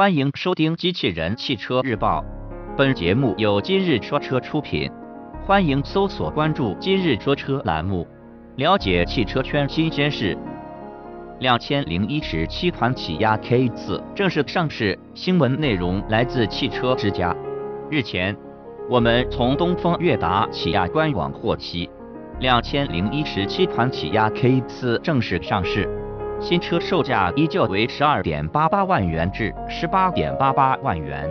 欢迎收听《机器人汽车日报》，本节目由今日说车出品。欢迎搜索关注“今日说车”栏目，了解汽车圈新鲜事。两千零一十七款起亚 K 四正式上市，新闻内容来自汽车之家。日前，我们从东风悦达起亚官网获悉，两千零一十七款起亚 K 四正式上市。新车售价依旧为十二点八八万元至十八点八八万元，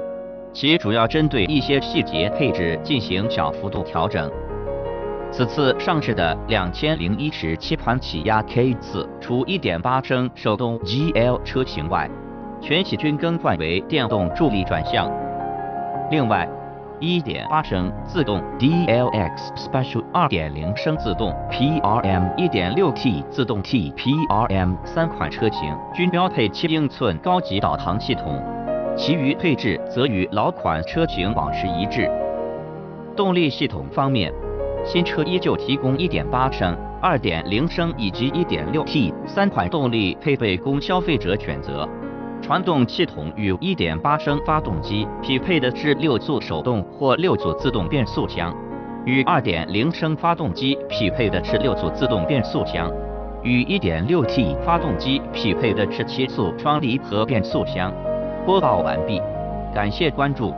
其主要针对一些细节配置进行小幅度调整。此次上市的两千零一十七款起亚 K 四，除一点八升手动 GL 车型外，全系均更换为电动助力转向。另外，1.8升自动 DLX Special、2.0升自动 PRM、1.6T 自动 TPRM 三款车型均标配7英寸高级导航系统，其余配置则与老款车型保持一致。动力系统方面，新车依旧提供1.8升、2.0升以及 1.6T 三款动力配备供消费者选择。传动系统与1.8升发动机匹配的是六速手动或六速自动变速箱，与2.0升发动机匹配的是六速自动变速箱，与 1.6T 发动机匹配的是七速双离合变速箱。播报完毕，感谢关注。